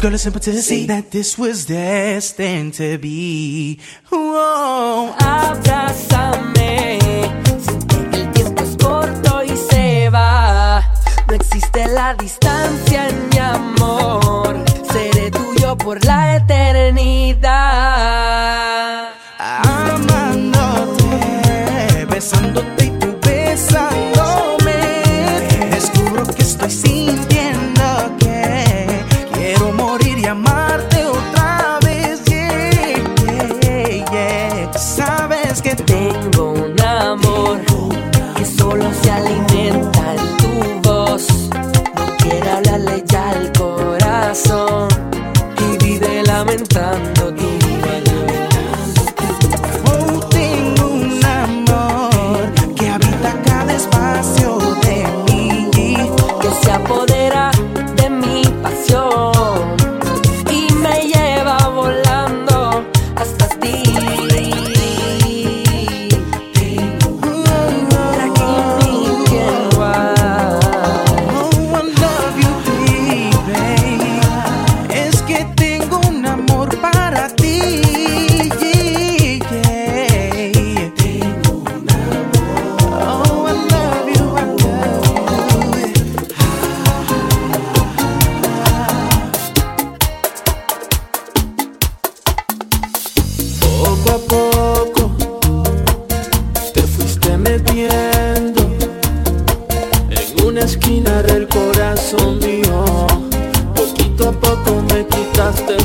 Girl, it's simple to see that this was destined to be. Whoa. Abrázame, sé que el tiempo es corto y se va. No existe la distancia, en mi amor. Seré tuyo por la eternidad. corazón mío. Poquito a poco me quitaste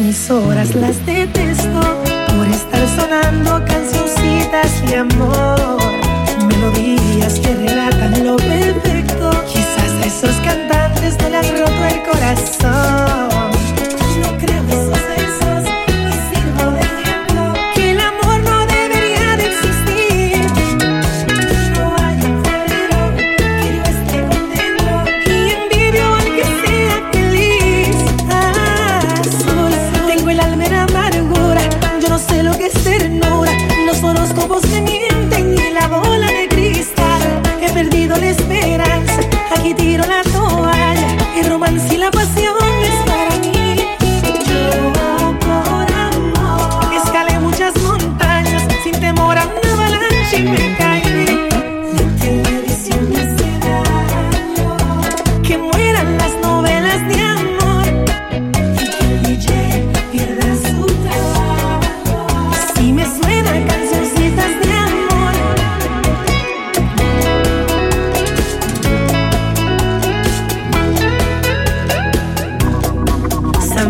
hueso eterno, aquel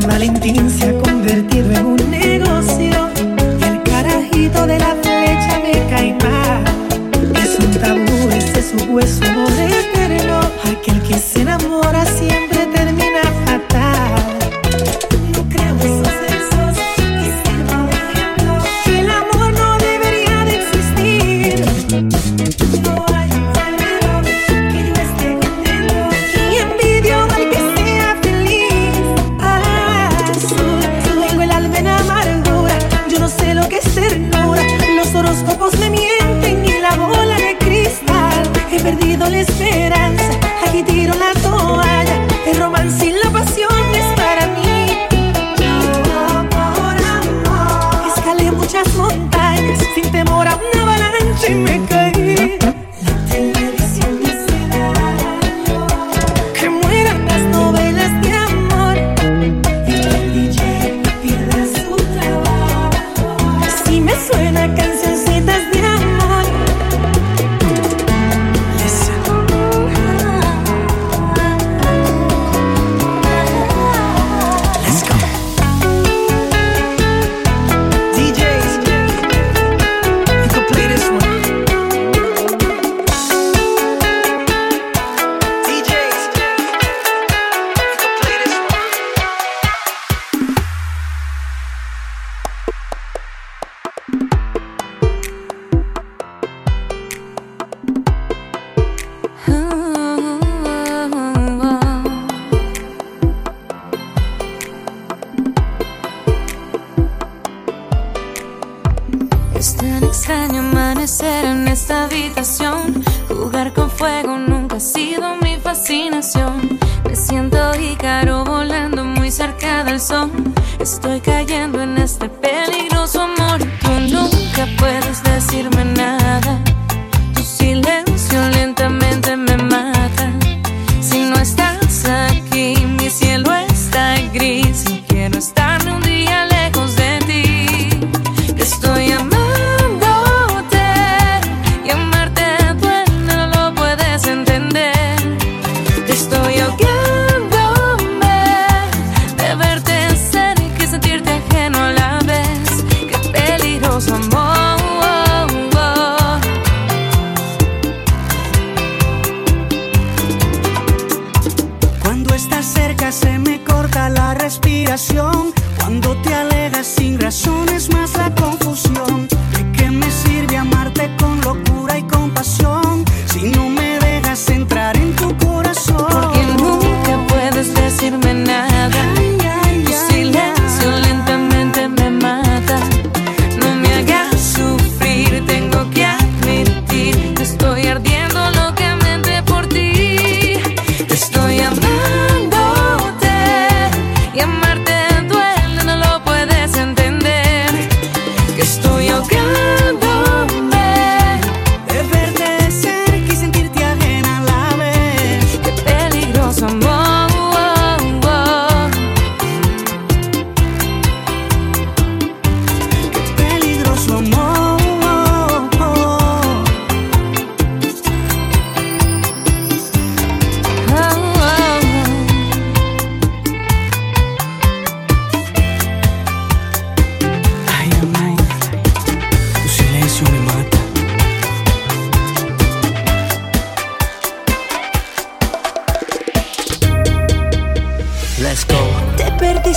que se nunca ha sido mi fascinación. Me siento ícaro volando muy cerca del sol. Estoy cayendo en este peligroso amor. Tú nunca puedes decirme nada.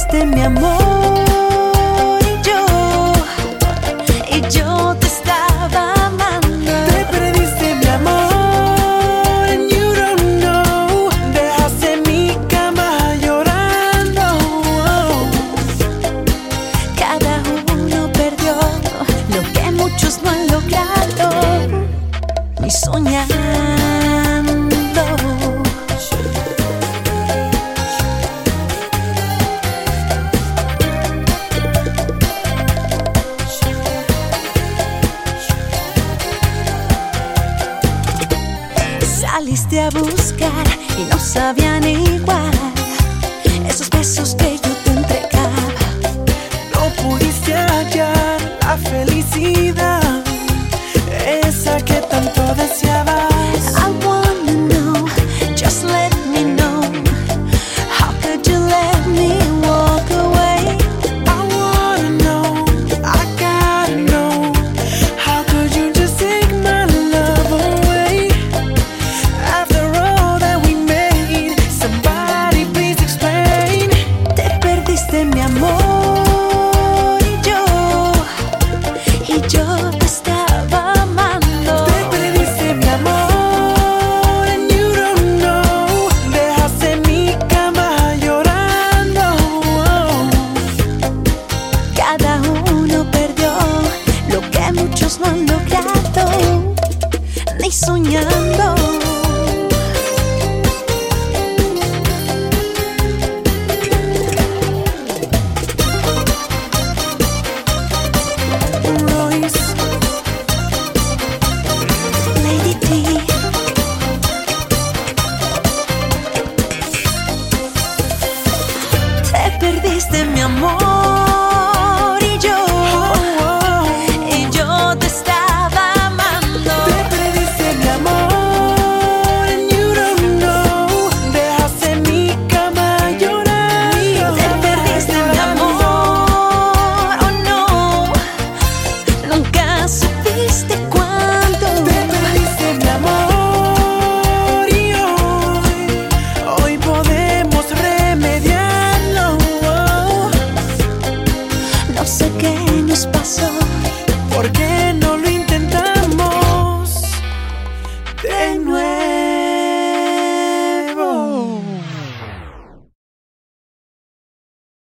fuiste mi amor. esa que tanto deseaba.